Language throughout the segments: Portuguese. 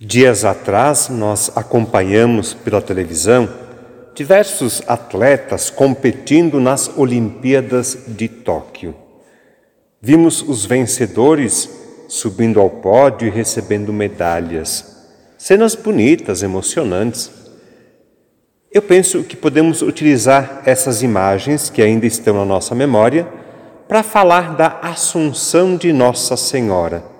Dias atrás, nós acompanhamos pela televisão diversos atletas competindo nas Olimpíadas de Tóquio. Vimos os vencedores subindo ao pódio e recebendo medalhas. Cenas bonitas, emocionantes. Eu penso que podemos utilizar essas imagens que ainda estão na nossa memória para falar da Assunção de Nossa Senhora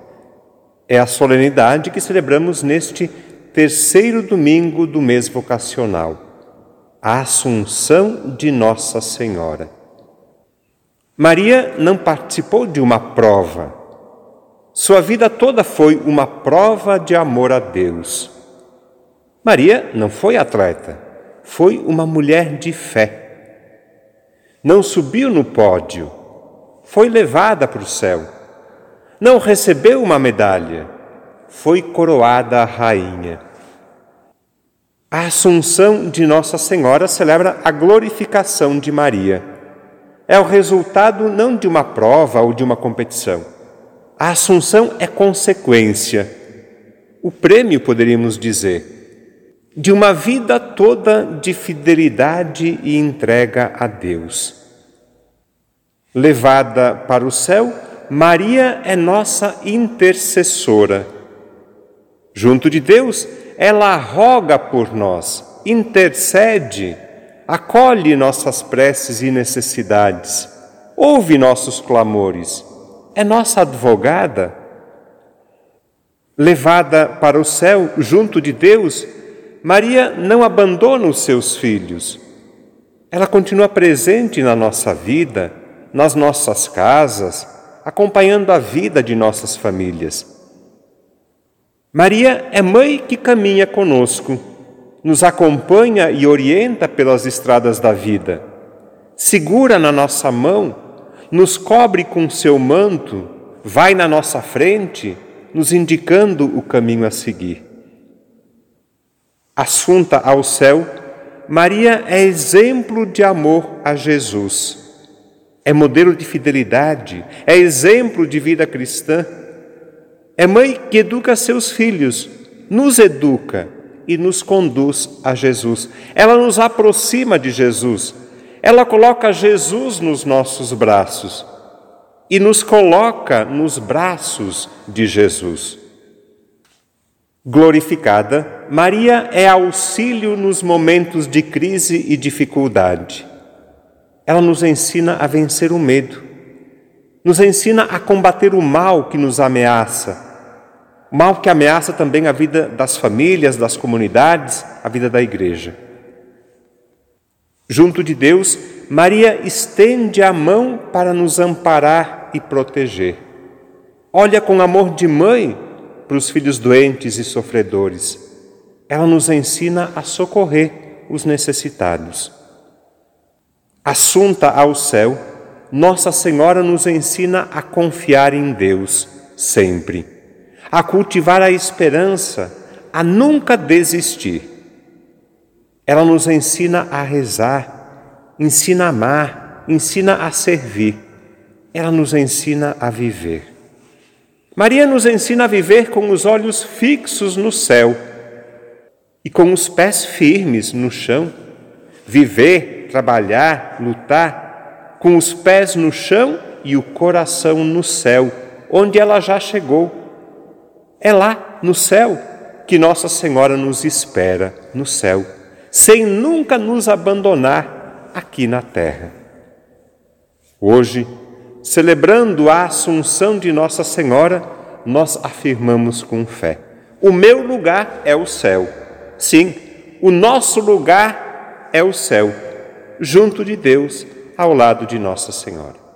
é a solenidade que celebramos neste terceiro domingo do mês vocacional, a Assunção de Nossa Senhora. Maria não participou de uma prova. Sua vida toda foi uma prova de amor a Deus. Maria não foi atleta, foi uma mulher de fé. Não subiu no pódio, foi levada para o céu não recebeu uma medalha, foi coroada rainha. A Assunção de Nossa Senhora celebra a glorificação de Maria. É o resultado não de uma prova ou de uma competição. A Assunção é consequência, o prêmio, poderíamos dizer, de uma vida toda de fidelidade e entrega a Deus. Levada para o céu, Maria é nossa intercessora. Junto de Deus, ela roga por nós, intercede, acolhe nossas preces e necessidades, ouve nossos clamores, é nossa advogada. Levada para o céu junto de Deus, Maria não abandona os seus filhos. Ela continua presente na nossa vida, nas nossas casas, acompanhando a vida de nossas famílias. Maria é mãe que caminha conosco, nos acompanha e orienta pelas estradas da vida, segura na nossa mão, nos cobre com seu manto, vai na nossa frente, nos indicando o caminho a seguir. Assunta ao céu, Maria é exemplo de amor a Jesus é modelo de fidelidade, é exemplo de vida cristã. É mãe que educa seus filhos, nos educa e nos conduz a Jesus. Ela nos aproxima de Jesus. Ela coloca Jesus nos nossos braços e nos coloca nos braços de Jesus. Glorificada, Maria é auxílio nos momentos de crise e dificuldade. Ela nos ensina a vencer o medo, nos ensina a combater o mal que nos ameaça, mal que ameaça também a vida das famílias, das comunidades, a vida da igreja. Junto de Deus, Maria estende a mão para nos amparar e proteger. Olha com amor de mãe para os filhos doentes e sofredores. Ela nos ensina a socorrer os necessitados. Assunta ao céu, Nossa Senhora nos ensina a confiar em Deus sempre, a cultivar a esperança, a nunca desistir. Ela nos ensina a rezar, ensina a amar, ensina a servir. Ela nos ensina a viver. Maria nos ensina a viver com os olhos fixos no céu e com os pés firmes no chão. Viver trabalhar, lutar, com os pés no chão e o coração no céu, onde ela já chegou. É lá, no céu, que Nossa Senhora nos espera, no céu, sem nunca nos abandonar aqui na terra. Hoje, celebrando a Assunção de Nossa Senhora, nós afirmamos com fé: o meu lugar é o céu. Sim, o nosso lugar é o céu junto de Deus, ao lado de Nossa Senhora.